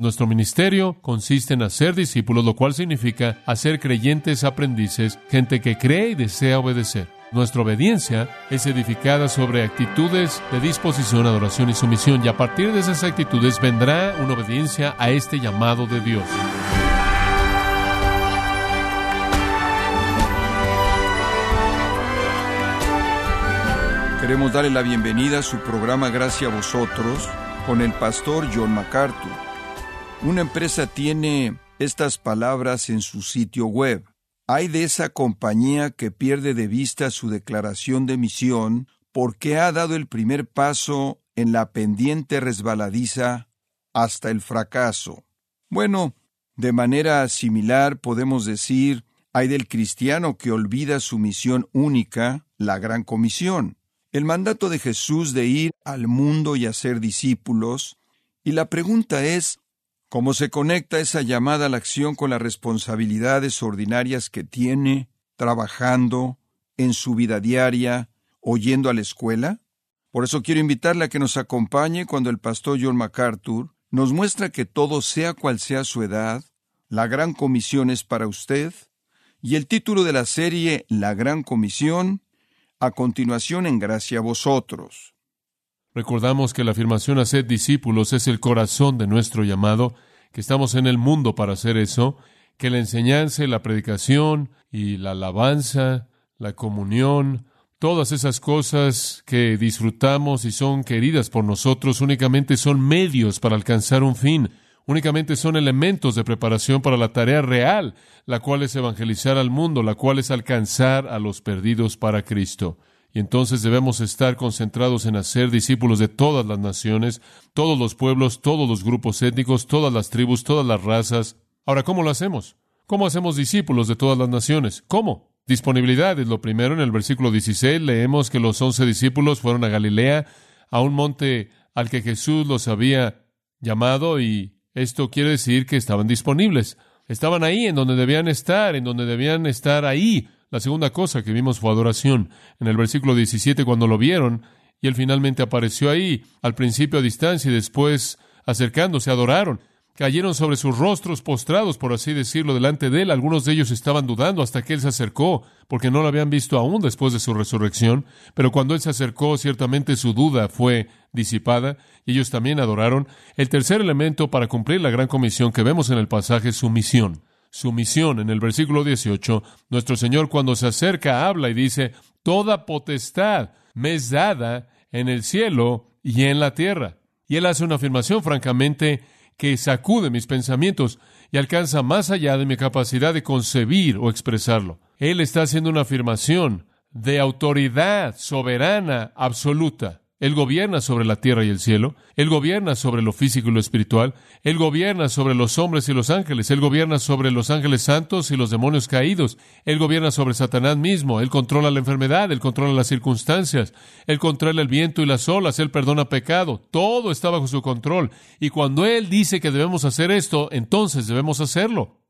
Nuestro ministerio consiste en hacer discípulos, lo cual significa hacer creyentes aprendices, gente que cree y desea obedecer. Nuestra obediencia es edificada sobre actitudes de disposición, adoración y sumisión, y a partir de esas actitudes vendrá una obediencia a este llamado de Dios. Queremos darle la bienvenida a su programa Gracias a vosotros con el pastor John MacArthur. Una empresa tiene estas palabras en su sitio web. Hay de esa compañía que pierde de vista su declaración de misión porque ha dado el primer paso en la pendiente resbaladiza hasta el fracaso. Bueno, de manera similar podemos decir, hay del cristiano que olvida su misión única, la gran comisión el mandato de Jesús de ir al mundo y hacer discípulos, y la pregunta es, ¿cómo se conecta esa llamada a la acción con las responsabilidades ordinarias que tiene, trabajando, en su vida diaria, oyendo a la escuela? Por eso quiero invitarle a que nos acompañe cuando el pastor John MacArthur nos muestra que todo sea cual sea su edad, la gran comisión es para usted, y el título de la serie La gran comisión a continuación en gracia a vosotros. Recordamos que la afirmación hacer discípulos es el corazón de nuestro llamado, que estamos en el mundo para hacer eso, que la enseñanza y la predicación y la alabanza, la comunión, todas esas cosas que disfrutamos y son queridas por nosotros únicamente son medios para alcanzar un fin únicamente son elementos de preparación para la tarea real, la cual es evangelizar al mundo, la cual es alcanzar a los perdidos para Cristo. Y entonces debemos estar concentrados en hacer discípulos de todas las naciones, todos los pueblos, todos los grupos étnicos, todas las tribus, todas las razas. Ahora, ¿cómo lo hacemos? ¿Cómo hacemos discípulos de todas las naciones? ¿Cómo? Disponibilidad es lo primero. En el versículo 16 leemos que los once discípulos fueron a Galilea, a un monte al que Jesús los había llamado y esto quiere decir que estaban disponibles. Estaban ahí en donde debían estar, en donde debían estar ahí. La segunda cosa que vimos fue adoración. En el versículo 17, cuando lo vieron, y él finalmente apareció ahí, al principio a distancia y después acercándose, adoraron cayeron sobre sus rostros postrados, por así decirlo, delante de él. Algunos de ellos estaban dudando hasta que él se acercó, porque no lo habían visto aún después de su resurrección. Pero cuando él se acercó, ciertamente su duda fue disipada y ellos también adoraron. El tercer elemento para cumplir la gran comisión que vemos en el pasaje es su misión. Su misión en el versículo 18, nuestro Señor cuando se acerca habla y dice, Toda potestad me es dada en el cielo y en la tierra. Y él hace una afirmación francamente que sacude mis pensamientos y alcanza más allá de mi capacidad de concebir o expresarlo. Él está haciendo una afirmación de autoridad soberana absoluta. Él gobierna sobre la tierra y el cielo. Él gobierna sobre lo físico y lo espiritual. Él gobierna sobre los hombres y los ángeles. Él gobierna sobre los ángeles santos y los demonios caídos. Él gobierna sobre Satanás mismo. Él controla la enfermedad. Él controla las circunstancias. Él controla el viento y las olas. Él perdona pecado. Todo está bajo su control. Y cuando Él dice que debemos hacer esto, entonces debemos hacerlo.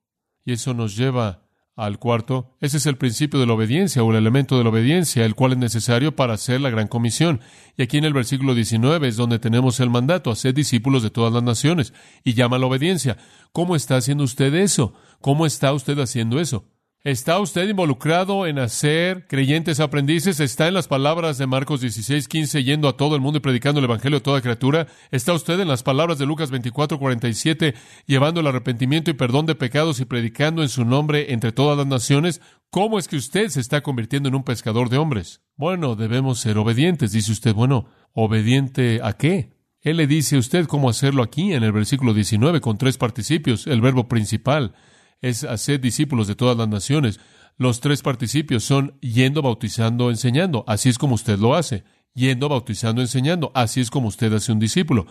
Y eso nos lleva al cuarto, ese es el principio de la obediencia o el elemento de la obediencia, el cual es necesario para hacer la gran comisión. Y aquí en el versículo 19 es donde tenemos el mandato, hacer discípulos de todas las naciones, y llama a la obediencia. ¿Cómo está haciendo usted eso? ¿Cómo está usted haciendo eso? ¿Está usted involucrado en hacer creyentes aprendices? ¿Está en las palabras de Marcos 16, 15, yendo a todo el mundo y predicando el Evangelio a toda criatura? ¿Está usted en las palabras de Lucas 24, 47, llevando el arrepentimiento y perdón de pecados y predicando en su nombre entre todas las naciones? ¿Cómo es que usted se está convirtiendo en un pescador de hombres? Bueno, debemos ser obedientes, dice usted. Bueno, ¿obediente a qué? Él le dice a usted cómo hacerlo aquí en el versículo 19 con tres participios, el verbo principal es hacer discípulos de todas las naciones. Los tres participios son yendo, bautizando, enseñando. Así es como usted lo hace. Yendo, bautizando, enseñando. Así es como usted hace un discípulo.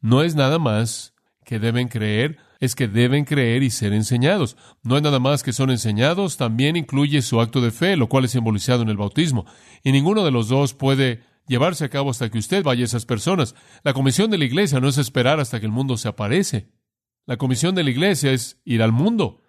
No es nada más que deben creer, es que deben creer y ser enseñados. No es nada más que son enseñados, también incluye su acto de fe, lo cual es simbolizado en el bautismo. Y ninguno de los dos puede llevarse a cabo hasta que usted vaya a esas personas. La comisión de la iglesia no es esperar hasta que el mundo se aparece. La comisión de la iglesia es ir al mundo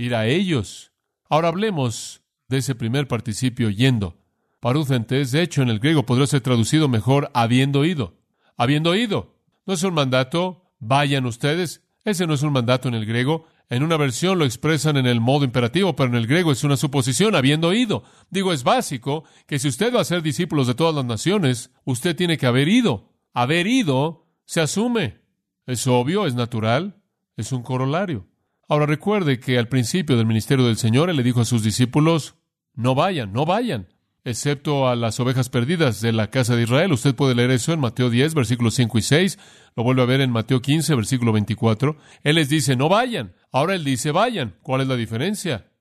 ir a ellos. Ahora hablemos de ese primer participio yendo. Parucentes, de hecho, en el griego podría ser traducido mejor habiendo ido. Habiendo ido. No es un mandato, vayan ustedes. Ese no es un mandato en el griego. En una versión lo expresan en el modo imperativo, pero en el griego es una suposición, habiendo ido. Digo, es básico que si usted va a ser discípulos de todas las naciones, usted tiene que haber ido. Haber ido se asume. Es obvio, es natural, es un corolario. Ahora recuerde que al principio del ministerio del Señor Él le dijo a sus discípulos, no vayan, no vayan excepto a las ovejas perdidas de la casa de Israel. Usted puede leer eso en Mateo 10, versículos 5 y 6. Lo vuelve a ver en Mateo 15, versículo 24. Él les dice, no vayan. Ahora él dice, vayan. ¿Cuál es la diferencia?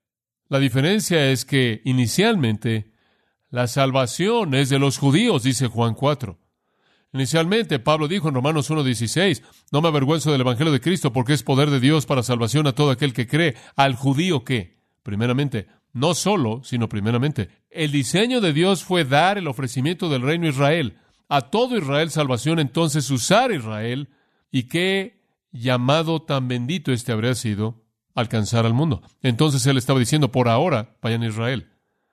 La diferencia es que inicialmente la salvación es de los judíos, dice Juan 4. Inicialmente, Pablo dijo en Romanos 1.16, no me avergüenzo del Evangelio de Cristo porque es poder de Dios para salvación a todo aquel que cree, al judío que, primeramente, no solo, sino primeramente, el diseño de Dios fue dar el ofrecimiento del reino Israel. A todo Israel salvación, entonces usar Israel. Y qué llamado tan bendito este habría sido alcanzar al mundo. Entonces él estaba diciendo, por ahora, vayan a Israel.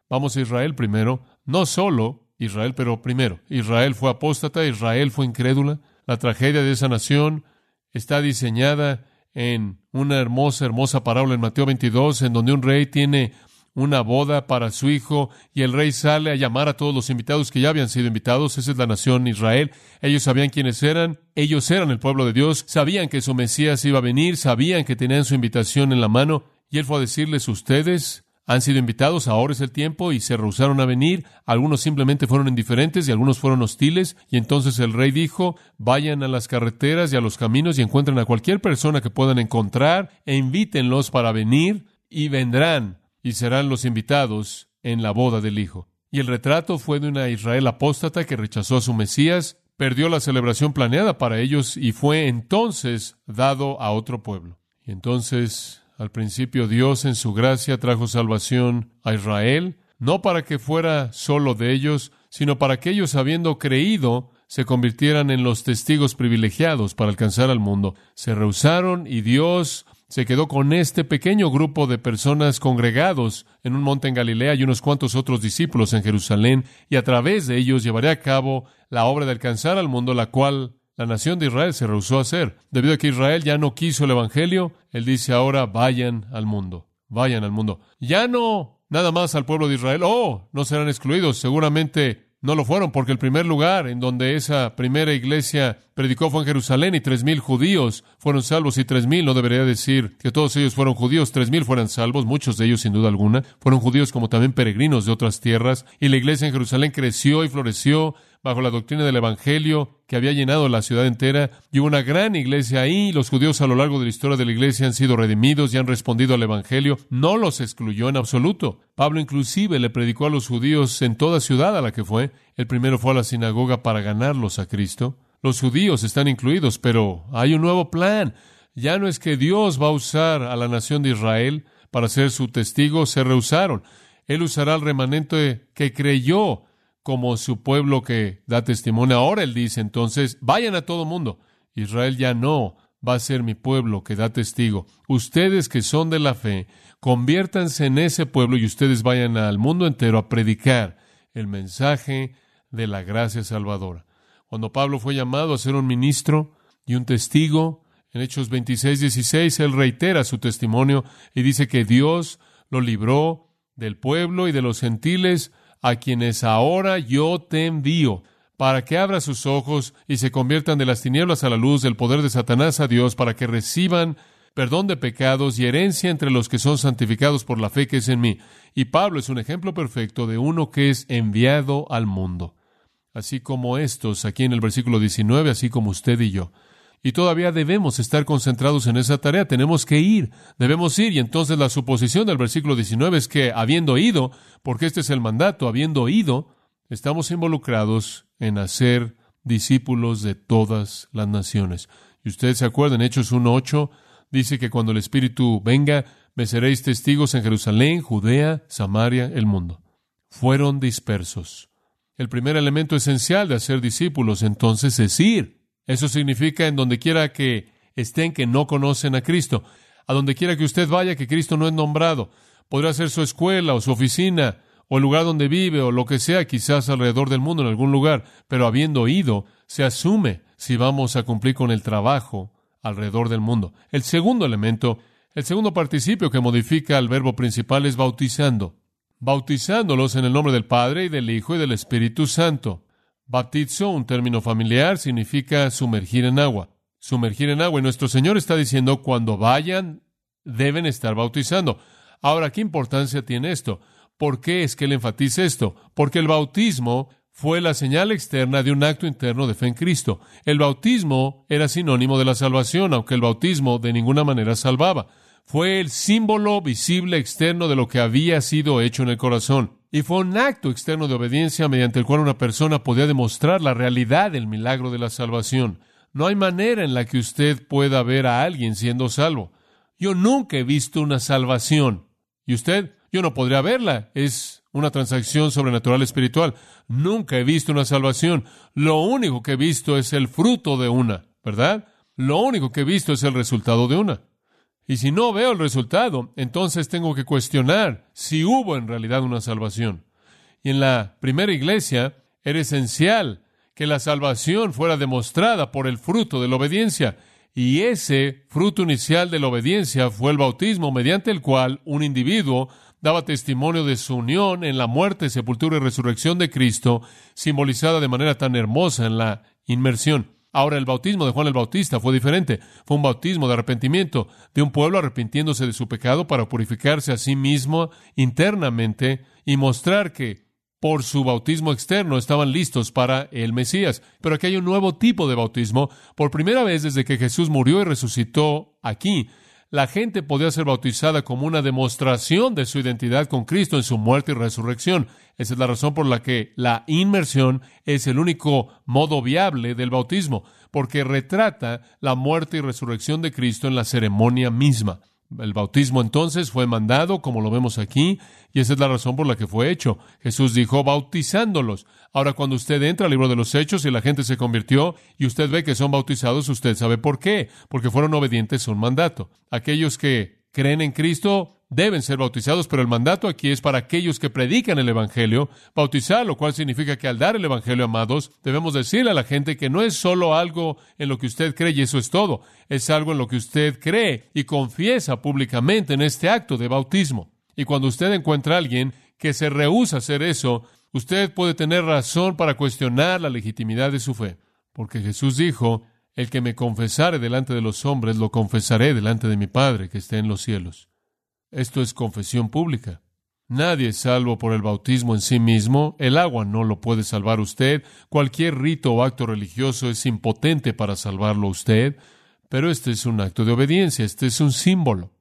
Vamos a Israel primero, no solo Israel, pero primero. Israel fue apóstata, Israel fue incrédula. La tragedia de esa nación está diseñada en una hermosa, hermosa parábola en Mateo 22, en donde un rey tiene una boda para su hijo y el rey sale a llamar a todos los invitados que ya habían sido invitados. Esa es la nación Israel. Ellos sabían quiénes eran. Ellos eran el pueblo de Dios. Sabían que su Mesías iba a venir. Sabían que tenían su invitación en la mano. Y él fue a decirles, ustedes han sido invitados, ahora es el tiempo, y se rehusaron a venir. Algunos simplemente fueron indiferentes y algunos fueron hostiles. Y entonces el rey dijo, vayan a las carreteras y a los caminos y encuentren a cualquier persona que puedan encontrar e invítenlos para venir y vendrán y serán los invitados en la boda del Hijo. Y el retrato fue de una Israel apóstata que rechazó a su Mesías, perdió la celebración planeada para ellos y fue entonces dado a otro pueblo. Y entonces, al principio, Dios en su gracia trajo salvación a Israel, no para que fuera solo de ellos, sino para que ellos, habiendo creído, se convirtieran en los testigos privilegiados para alcanzar al mundo. Se rehusaron y Dios se quedó con este pequeño grupo de personas congregados en un monte en Galilea y unos cuantos otros discípulos en Jerusalén, y a través de ellos llevaría a cabo la obra de alcanzar al mundo, la cual la nación de Israel se rehusó a hacer. Debido a que Israel ya no quiso el Evangelio, él dice ahora vayan al mundo, vayan al mundo. Ya no nada más al pueblo de Israel, oh, no serán excluidos, seguramente no lo fueron, porque el primer lugar en donde esa primera iglesia predicó fue en Jerusalén y tres mil judíos fueron salvos y tres mil, no debería decir que todos ellos fueron judíos, tres mil fueron salvos, muchos de ellos sin duda alguna, fueron judíos como también peregrinos de otras tierras y la iglesia en Jerusalén creció y floreció bajo la doctrina del Evangelio que había llenado la ciudad entera, y hubo una gran iglesia ahí. Los judíos a lo largo de la historia de la iglesia han sido redimidos y han respondido al Evangelio. No los excluyó en absoluto. Pablo inclusive le predicó a los judíos en toda ciudad a la que fue. El primero fue a la sinagoga para ganarlos a Cristo. Los judíos están incluidos, pero hay un nuevo plan. Ya no es que Dios va a usar a la nación de Israel para ser su testigo, se rehusaron. Él usará al remanente que creyó como su pueblo que da testimonio. Ahora él dice entonces, vayan a todo mundo. Israel ya no va a ser mi pueblo que da testigo. Ustedes que son de la fe, conviértanse en ese pueblo y ustedes vayan al mundo entero a predicar el mensaje de la gracia salvadora. Cuando Pablo fue llamado a ser un ministro y un testigo, en Hechos 26, 16, él reitera su testimonio y dice que Dios lo libró del pueblo y de los gentiles a quienes ahora yo te envío, para que abra sus ojos y se conviertan de las tinieblas a la luz del poder de Satanás a Dios, para que reciban perdón de pecados y herencia entre los que son santificados por la fe que es en mí. Y Pablo es un ejemplo perfecto de uno que es enviado al mundo. Así como estos, aquí en el versículo 19, así como usted y yo. Y todavía debemos estar concentrados en esa tarea, tenemos que ir, debemos ir. Y entonces la suposición del versículo 19 es que habiendo ido, porque este es el mandato, habiendo ido, estamos involucrados en hacer discípulos de todas las naciones. Y ustedes se acuerdan, Hechos 1.8 dice que cuando el Espíritu venga, me seréis testigos en Jerusalén, Judea, Samaria, el mundo. Fueron dispersos. El primer elemento esencial de hacer discípulos entonces es ir. Eso significa en donde quiera que estén que no conocen a Cristo. A donde quiera que usted vaya que Cristo no es nombrado. Podrá ser su escuela o su oficina o el lugar donde vive o lo que sea, quizás alrededor del mundo en algún lugar, pero habiendo ido, se asume si vamos a cumplir con el trabajo alrededor del mundo. El segundo elemento, el segundo participio que modifica al verbo principal es bautizando. Bautizándolos en el nombre del Padre y del Hijo y del Espíritu Santo. Bautizo, un término familiar, significa sumergir en agua. Sumergir en agua. Y nuestro Señor está diciendo, cuando vayan, deben estar bautizando. Ahora, ¿qué importancia tiene esto? ¿Por qué es que él enfatiza esto? Porque el bautismo fue la señal externa de un acto interno de fe en Cristo. El bautismo era sinónimo de la salvación, aunque el bautismo de ninguna manera salvaba. Fue el símbolo visible externo de lo que había sido hecho en el corazón. Y fue un acto externo de obediencia mediante el cual una persona podía demostrar la realidad del milagro de la salvación. No hay manera en la que usted pueda ver a alguien siendo salvo. Yo nunca he visto una salvación. ¿Y usted? Yo no podría verla. Es una transacción sobrenatural espiritual. Nunca he visto una salvación. Lo único que he visto es el fruto de una, ¿verdad? Lo único que he visto es el resultado de una. Y si no veo el resultado, entonces tengo que cuestionar si hubo en realidad una salvación. Y en la primera iglesia era esencial que la salvación fuera demostrada por el fruto de la obediencia. Y ese fruto inicial de la obediencia fue el bautismo mediante el cual un individuo daba testimonio de su unión en la muerte, sepultura y resurrección de Cristo, simbolizada de manera tan hermosa en la inmersión. Ahora, el bautismo de Juan el Bautista fue diferente. Fue un bautismo de arrepentimiento, de un pueblo arrepintiéndose de su pecado para purificarse a sí mismo internamente y mostrar que por su bautismo externo estaban listos para el Mesías. Pero aquí hay un nuevo tipo de bautismo. Por primera vez desde que Jesús murió y resucitó aquí, la gente podía ser bautizada como una demostración de su identidad con Cristo en su muerte y resurrección. Esa es la razón por la que la inmersión es el único modo viable del bautismo, porque retrata la muerte y resurrección de Cristo en la ceremonia misma. El bautismo entonces fue mandado, como lo vemos aquí, y esa es la razón por la que fue hecho. Jesús dijo bautizándolos. Ahora, cuando usted entra al libro de los Hechos y la gente se convirtió y usted ve que son bautizados, usted sabe por qué, porque fueron obedientes a un mandato. Aquellos que creen en Cristo deben ser bautizados, pero el mandato aquí es para aquellos que predican el Evangelio, bautizar, lo cual significa que al dar el Evangelio, amados, debemos decirle a la gente que no es solo algo en lo que usted cree y eso es todo, es algo en lo que usted cree y confiesa públicamente en este acto de bautismo. Y cuando usted encuentra a alguien que se rehúsa a hacer eso, usted puede tener razón para cuestionar la legitimidad de su fe, porque Jesús dijo, el que me confesare delante de los hombres, lo confesaré delante de mi Padre que esté en los cielos. Esto es confesión pública. Nadie es salvo por el bautismo en sí mismo. El agua no lo puede salvar usted. Cualquier rito o acto religioso es impotente para salvarlo usted. Pero este es un acto de obediencia, este es un símbolo.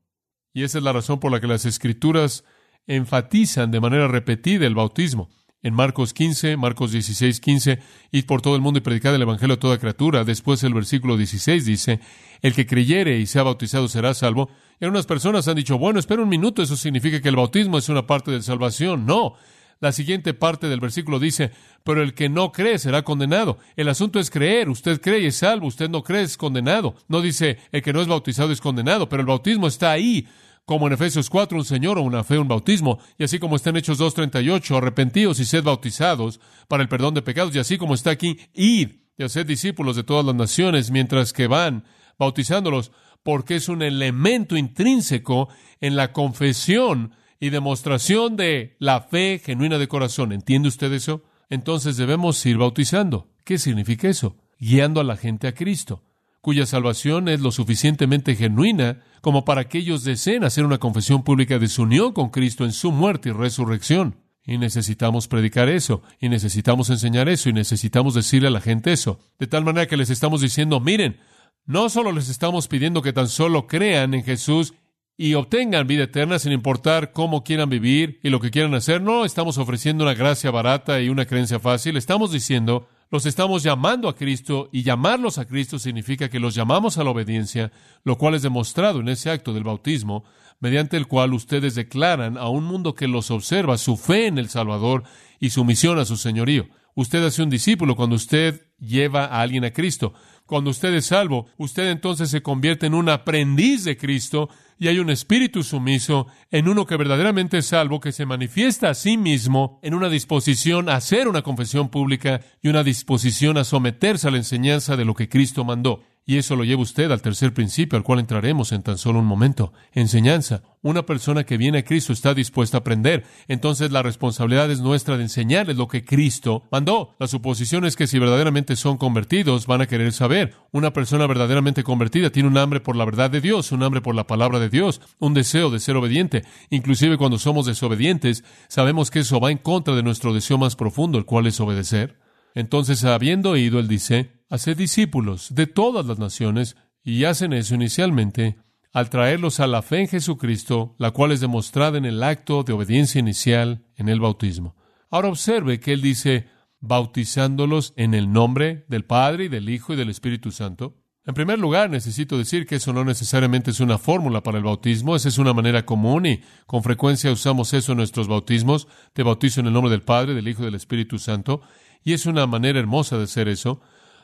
Y esa es la razón por la que las escrituras enfatizan de manera repetida el bautismo en Marcos 15, Marcos 16, 15, id por todo el mundo y predicad el Evangelio a toda criatura. Después el versículo 16 dice, el que creyere y sea bautizado será salvo. Y algunas personas han dicho, bueno, espera un minuto, eso significa que el bautismo es una parte de salvación. No. La siguiente parte del versículo dice, pero el que no cree será condenado. El asunto es creer. Usted cree y es salvo. Usted no cree es condenado. No dice, el que no es bautizado es condenado, pero el bautismo está ahí como en Efesios 4, un Señor o una fe, un bautismo, y así como está en Hechos 2.38, arrepentíos y sed bautizados para el perdón de pecados, y así como está aquí, id y haced discípulos de todas las naciones, mientras que van bautizándolos, porque es un elemento intrínseco en la confesión y demostración de la fe genuina de corazón. ¿Entiende usted eso? Entonces debemos ir bautizando. ¿Qué significa eso? Guiando a la gente a Cristo cuya salvación es lo suficientemente genuina como para que ellos deseen hacer una confesión pública de su unión con Cristo en su muerte y resurrección. Y necesitamos predicar eso, y necesitamos enseñar eso, y necesitamos decirle a la gente eso. De tal manera que les estamos diciendo, miren, no solo les estamos pidiendo que tan solo crean en Jesús y obtengan vida eterna sin importar cómo quieran vivir y lo que quieran hacer, no estamos ofreciendo una gracia barata y una creencia fácil, estamos diciendo, los estamos llamando a Cristo y llamarlos a Cristo significa que los llamamos a la obediencia, lo cual es demostrado en ese acto del bautismo, mediante el cual ustedes declaran a un mundo que los observa su fe en el Salvador y su misión a su señorío. Usted hace un discípulo cuando usted lleva a alguien a Cristo. Cuando usted es salvo, usted entonces se convierte en un aprendiz de Cristo y hay un espíritu sumiso en uno que verdaderamente es salvo, que se manifiesta a sí mismo en una disposición a hacer una confesión pública y una disposición a someterse a la enseñanza de lo que Cristo mandó. Y eso lo lleva usted al tercer principio, al cual entraremos en tan solo un momento. Enseñanza. Una persona que viene a Cristo está dispuesta a aprender. Entonces la responsabilidad es nuestra de enseñarles lo que Cristo mandó. La suposición es que si verdaderamente son convertidos, van a querer saber. Una persona verdaderamente convertida tiene un hambre por la verdad de Dios, un hambre por la palabra de Dios, un deseo de ser obediente. Inclusive cuando somos desobedientes, sabemos que eso va en contra de nuestro deseo más profundo, el cual es obedecer. Entonces, habiendo oído, él dice, haced discípulos de todas las naciones, y hacen eso inicialmente al traerlos a la fe en Jesucristo, la cual es demostrada en el acto de obediencia inicial en el bautismo. Ahora observe que él dice, bautizándolos en el nombre del Padre y del Hijo y del Espíritu Santo. En primer lugar, necesito decir que eso no necesariamente es una fórmula para el bautismo, esa es una manera común y con frecuencia usamos eso en nuestros bautismos. Te bautizo en el nombre del Padre, del Hijo y del Espíritu Santo. Y es una manera hermosa de hacer eso.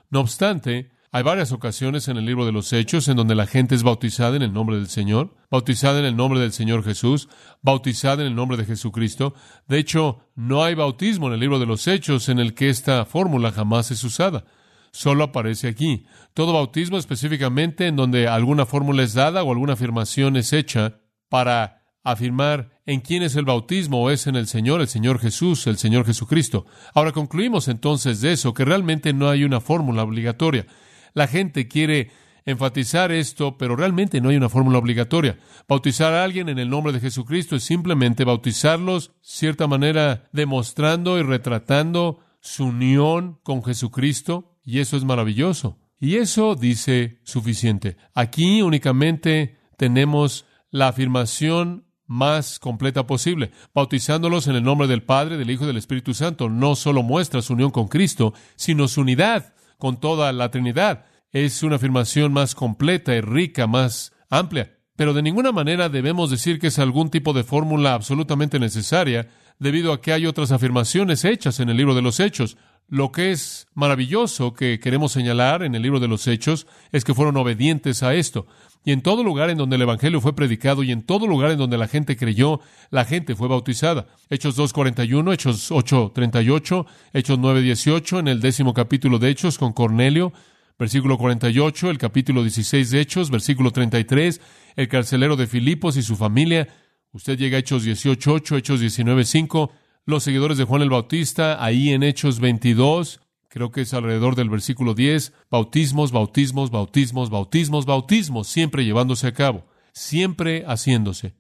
No obstante, hay varias ocasiones en el libro de los Hechos en donde la gente es bautizada en el nombre del Señor, bautizada en el nombre del Señor Jesús, bautizada en el nombre de Jesucristo. De hecho, no hay bautismo en el libro de los Hechos en el que esta fórmula jamás es usada. Solo aparece aquí. Todo bautismo específicamente en donde alguna fórmula es dada o alguna afirmación es hecha para afirmar en quién es el bautismo es en el Señor, el Señor Jesús, el Señor Jesucristo. Ahora concluimos entonces de eso, que realmente no hay una fórmula obligatoria. La gente quiere enfatizar esto, pero realmente no hay una fórmula obligatoria. Bautizar a alguien en el nombre de Jesucristo es simplemente bautizarlos, cierta manera, demostrando y retratando su unión con Jesucristo, y eso es maravilloso. Y eso dice suficiente. Aquí únicamente tenemos la afirmación más completa posible, bautizándolos en el nombre del Padre, del Hijo y del Espíritu Santo. No solo muestra su unión con Cristo, sino su unidad con toda la Trinidad. Es una afirmación más completa y rica, más amplia. Pero de ninguna manera debemos decir que es algún tipo de fórmula absolutamente necesaria, debido a que hay otras afirmaciones hechas en el libro de los Hechos. Lo que es maravilloso que queremos señalar en el libro de los Hechos es que fueron obedientes a esto. Y en todo lugar en donde el Evangelio fue predicado y en todo lugar en donde la gente creyó, la gente fue bautizada. Hechos 2.41, Hechos 8.38, Hechos 9.18, en el décimo capítulo de Hechos con Cornelio, versículo 48, el capítulo 16 de Hechos, versículo 33, el carcelero de Filipos y su familia. Usted llega a Hechos 18.8, Hechos 19.5, los seguidores de Juan el Bautista, ahí en Hechos 22, creo que es alrededor del versículo 10, bautismos, bautismos, bautismos, bautismos, bautismos, siempre llevándose a cabo, siempre haciéndose.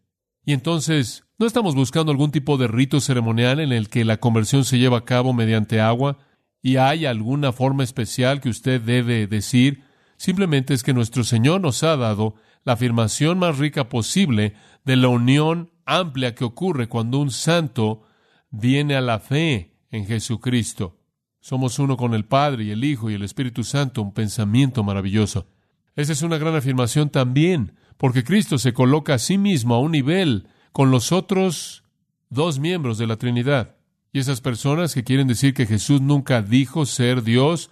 Y entonces, no estamos buscando algún tipo de rito ceremonial en el que la conversión se lleva a cabo mediante agua y hay alguna forma especial que usted debe decir. Simplemente es que nuestro Señor nos ha dado la afirmación más rica posible de la unión amplia que ocurre cuando un santo viene a la fe en Jesucristo. Somos uno con el Padre y el Hijo y el Espíritu Santo, un pensamiento maravilloso. Esa es una gran afirmación también, porque Cristo se coloca a sí mismo a un nivel con los otros dos miembros de la Trinidad. Y esas personas que quieren decir que Jesús nunca dijo ser Dios,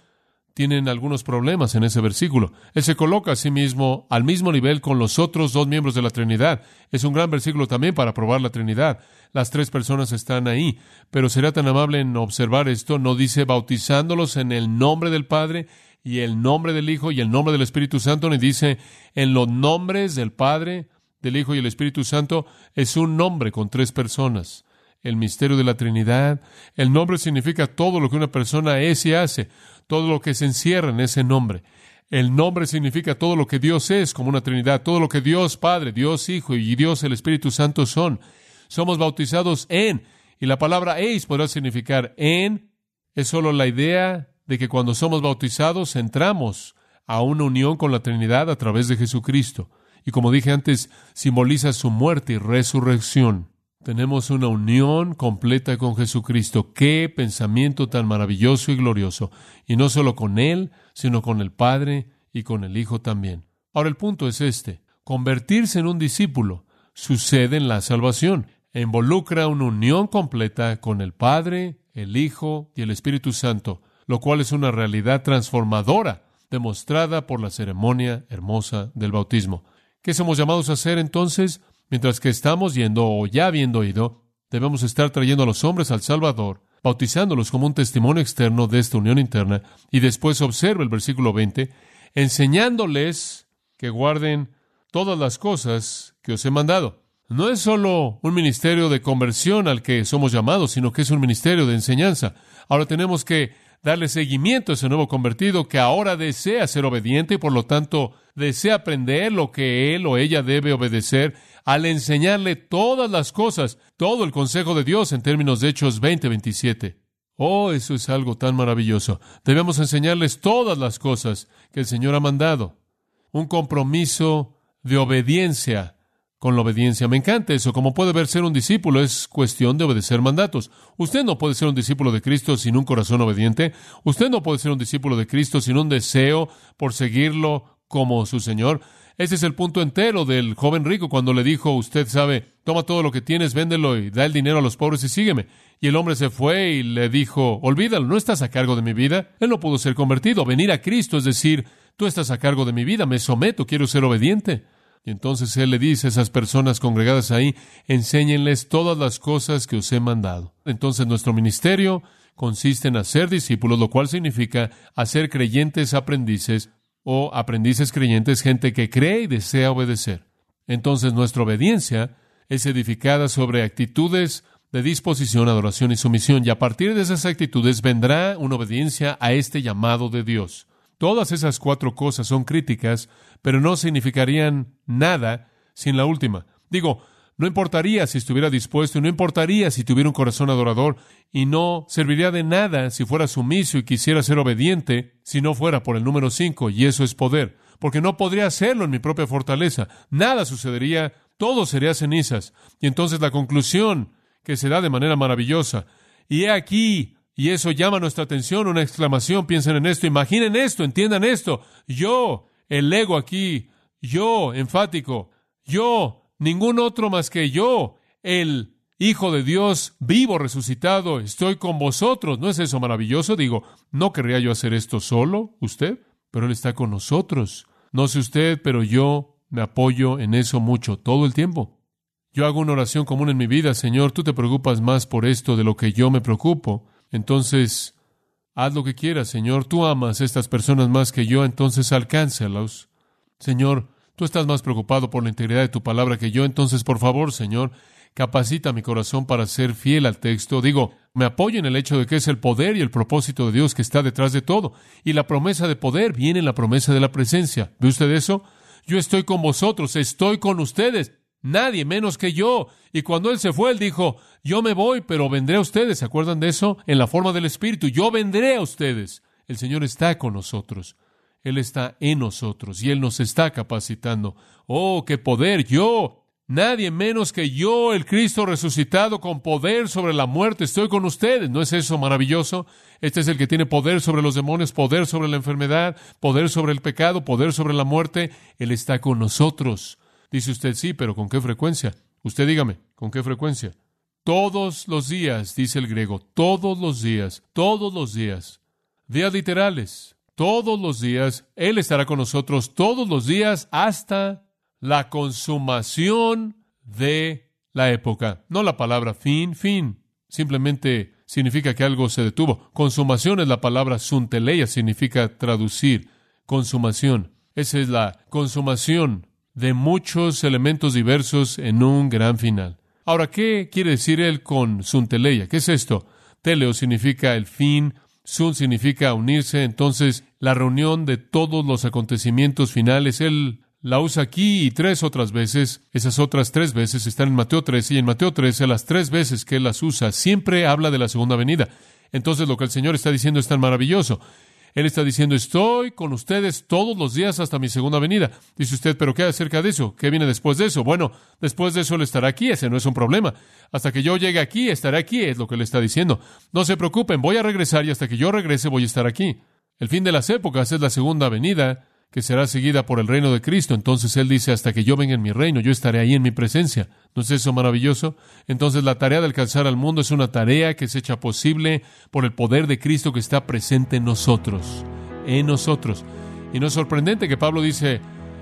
tienen algunos problemas en ese versículo. Él se coloca a sí mismo al mismo nivel con los otros dos miembros de la Trinidad. Es un gran versículo también para probar la Trinidad. Las tres personas están ahí, pero será tan amable en observar esto. No dice bautizándolos en el nombre del Padre y el nombre del Hijo y el nombre del Espíritu Santo, ni dice en los nombres del Padre, del Hijo y el Espíritu Santo. Es un nombre con tres personas el misterio de la Trinidad. El nombre significa todo lo que una persona es y hace todo lo que se encierra en ese nombre. El nombre significa todo lo que Dios es como una Trinidad, todo lo que Dios Padre, Dios Hijo y Dios el Espíritu Santo son. Somos bautizados en, y la palabra eis podrá significar en, es solo la idea de que cuando somos bautizados entramos a una unión con la Trinidad a través de Jesucristo. Y como dije antes, simboliza su muerte y resurrección. Tenemos una unión completa con Jesucristo. Qué pensamiento tan maravilloso y glorioso. Y no solo con Él, sino con el Padre y con el Hijo también. Ahora el punto es este. Convertirse en un discípulo sucede en la salvación e involucra una unión completa con el Padre, el Hijo y el Espíritu Santo, lo cual es una realidad transformadora demostrada por la ceremonia hermosa del bautismo. ¿Qué somos llamados a hacer entonces? Mientras que estamos yendo o ya habiendo ido, debemos estar trayendo a los hombres al Salvador, bautizándolos como un testimonio externo de esta unión interna, y después observa el versículo 20, enseñándoles que guarden todas las cosas que os he mandado. No es solo un ministerio de conversión al que somos llamados, sino que es un ministerio de enseñanza. Ahora tenemos que darle seguimiento a ese nuevo convertido que ahora desea ser obediente y por lo tanto desea aprender lo que él o ella debe obedecer al enseñarle todas las cosas, todo el consejo de Dios en términos de Hechos 20:27. Oh, eso es algo tan maravilloso. Debemos enseñarles todas las cosas que el Señor ha mandado. Un compromiso de obediencia con la obediencia. Me encanta eso. Como puede ver, ser un discípulo es cuestión de obedecer mandatos. Usted no puede ser un discípulo de Cristo sin un corazón obediente. Usted no puede ser un discípulo de Cristo sin un deseo por seguirlo como su Señor. Ese es el punto entero del joven rico cuando le dijo, usted sabe, toma todo lo que tienes, véndelo y da el dinero a los pobres y sígueme. Y el hombre se fue y le dijo, olvídalo, no estás a cargo de mi vida. Él no pudo ser convertido. Venir a Cristo es decir, tú estás a cargo de mi vida, me someto, quiero ser obediente. Y entonces él le dice a esas personas congregadas ahí, enséñenles todas las cosas que os he mandado. Entonces nuestro ministerio consiste en hacer discípulos, lo cual significa hacer creyentes aprendices o aprendices creyentes, gente que cree y desea obedecer. Entonces nuestra obediencia es edificada sobre actitudes de disposición, adoración y sumisión, y a partir de esas actitudes vendrá una obediencia a este llamado de Dios. Todas esas cuatro cosas son críticas, pero no significarían nada sin la última. Digo, no importaría si estuviera dispuesto y no importaría si tuviera un corazón adorador y no serviría de nada si fuera sumiso y quisiera ser obediente si no fuera por el número cinco y eso es poder, porque no podría hacerlo en mi propia fortaleza. Nada sucedería, todo sería cenizas. Y entonces la conclusión que se da de manera maravillosa. Y he aquí y eso llama nuestra atención, una exclamación, piensen en esto, imaginen esto, entiendan esto. Yo, el ego aquí, yo, enfático, yo, ningún otro más que yo, el Hijo de Dios, vivo, resucitado, estoy con vosotros. ¿No es eso maravilloso? Digo, ¿no querría yo hacer esto solo, usted? Pero Él está con nosotros. No sé usted, pero yo me apoyo en eso mucho, todo el tiempo. Yo hago una oración común en mi vida, Señor, tú te preocupas más por esto de lo que yo me preocupo. Entonces, haz lo que quieras, Señor. Tú amas a estas personas más que yo, entonces alcánzalos. Señor, tú estás más preocupado por la integridad de tu palabra que yo, entonces, por favor, Señor, capacita mi corazón para ser fiel al texto. Digo, me apoyo en el hecho de que es el poder y el propósito de Dios que está detrás de todo. Y la promesa de poder viene en la promesa de la presencia. ¿Ve usted eso? Yo estoy con vosotros, estoy con ustedes. Nadie menos que yo. Y cuando Él se fue, Él dijo, yo me voy, pero vendré a ustedes. ¿Se acuerdan de eso? En la forma del Espíritu. Yo vendré a ustedes. El Señor está con nosotros. Él está en nosotros y Él nos está capacitando. Oh, qué poder. Yo, nadie menos que yo, el Cristo resucitado con poder sobre la muerte, estoy con ustedes. ¿No es eso maravilloso? Este es el que tiene poder sobre los demonios, poder sobre la enfermedad, poder sobre el pecado, poder sobre la muerte. Él está con nosotros. Dice usted, sí, pero ¿con qué frecuencia? Usted dígame, ¿con qué frecuencia? Todos los días, dice el griego, todos los días, todos los días. Días literales, todos los días. Él estará con nosotros todos los días hasta la consumación de la época. No la palabra fin, fin. Simplemente significa que algo se detuvo. Consumación es la palabra sunteleia, significa traducir. Consumación. Esa es la consumación de muchos elementos diversos en un gran final. Ahora, ¿qué quiere decir él con sunteleia? ¿Qué es esto? Teleo significa el fin, sun significa unirse, entonces la reunión de todos los acontecimientos finales, él la usa aquí y tres otras veces, esas otras tres veces están en Mateo 13 y en Mateo 13 las tres veces que él las usa siempre habla de la segunda venida. Entonces lo que el Señor está diciendo es tan maravilloso. Él está diciendo, estoy con ustedes todos los días hasta mi segunda venida. Dice usted, pero ¿qué acerca de eso? ¿Qué viene después de eso? Bueno, después de eso Él estará aquí, ese no es un problema. Hasta que yo llegue aquí, estaré aquí, es lo que Él está diciendo. No se preocupen, voy a regresar y hasta que yo regrese voy a estar aquí. El fin de las épocas es la segunda venida que será seguida por el reino de Cristo. Entonces Él dice, hasta que yo venga en mi reino, yo estaré ahí en mi presencia. ¿No es eso maravilloso? Entonces la tarea de alcanzar al mundo es una tarea que se echa posible por el poder de Cristo que está presente en nosotros, en nosotros. Y no es sorprendente que Pablo dice,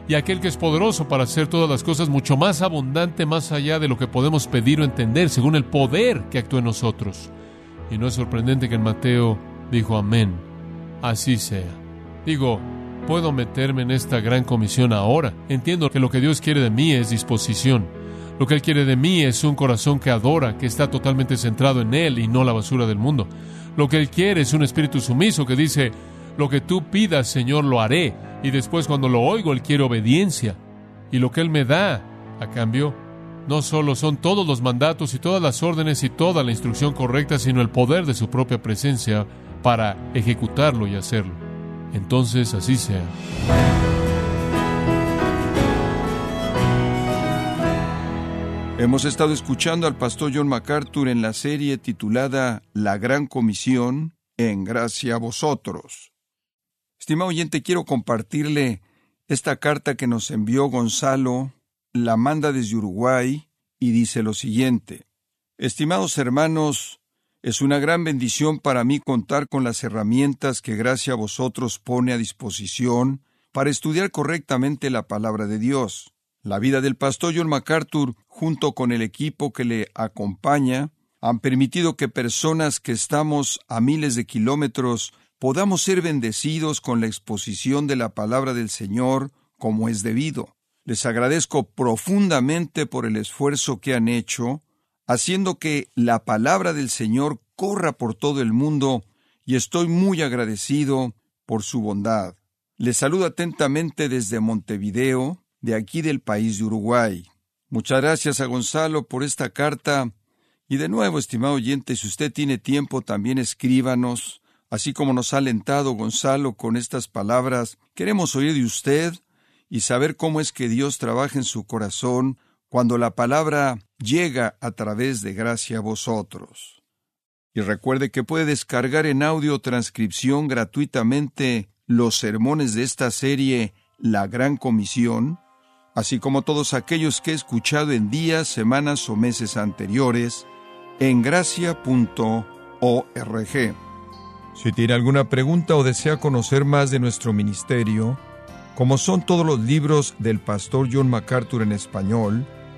y aquel que es poderoso para hacer todas las cosas mucho más abundante, más allá de lo que podemos pedir o entender, según el poder que actúa en nosotros. Y no es sorprendente que en Mateo dijo, amén, así sea. Digo, puedo meterme en esta gran comisión ahora. Entiendo que lo que Dios quiere de mí es disposición. Lo que Él quiere de mí es un corazón que adora, que está totalmente centrado en Él y no la basura del mundo. Lo que Él quiere es un espíritu sumiso que dice, lo que tú pidas, Señor, lo haré. Y después cuando lo oigo, Él quiere obediencia. Y lo que Él me da a cambio no solo son todos los mandatos y todas las órdenes y toda la instrucción correcta, sino el poder de su propia presencia para ejecutarlo y hacerlo. Entonces así sea. Hemos estado escuchando al pastor John MacArthur en la serie titulada La Gran Comisión, en gracia a vosotros. Estimado oyente, quiero compartirle esta carta que nos envió Gonzalo la manda desde Uruguay y dice lo siguiente. Estimados hermanos, es una gran bendición para mí contar con las herramientas que gracia a vosotros pone a disposición para estudiar correctamente la palabra de Dios. La vida del pastor John MacArthur, junto con el equipo que le acompaña, han permitido que personas que estamos a miles de kilómetros podamos ser bendecidos con la exposición de la palabra del Señor como es debido. Les agradezco profundamente por el esfuerzo que han hecho, haciendo que la palabra del Señor corra por todo el mundo, y estoy muy agradecido por su bondad. Les saludo atentamente desde Montevideo, de aquí del país de Uruguay. Muchas gracias a Gonzalo por esta carta. Y de nuevo, estimado oyente, si usted tiene tiempo, también escríbanos, así como nos ha alentado Gonzalo con estas palabras. Queremos oír de usted y saber cómo es que Dios trabaja en su corazón cuando la palabra llega a través de gracia a vosotros. Y recuerde que puede descargar en audio transcripción gratuitamente los sermones de esta serie La Gran Comisión, así como todos aquellos que he escuchado en días, semanas o meses anteriores, en gracia.org. Si tiene alguna pregunta o desea conocer más de nuestro ministerio, como son todos los libros del pastor John MacArthur en español,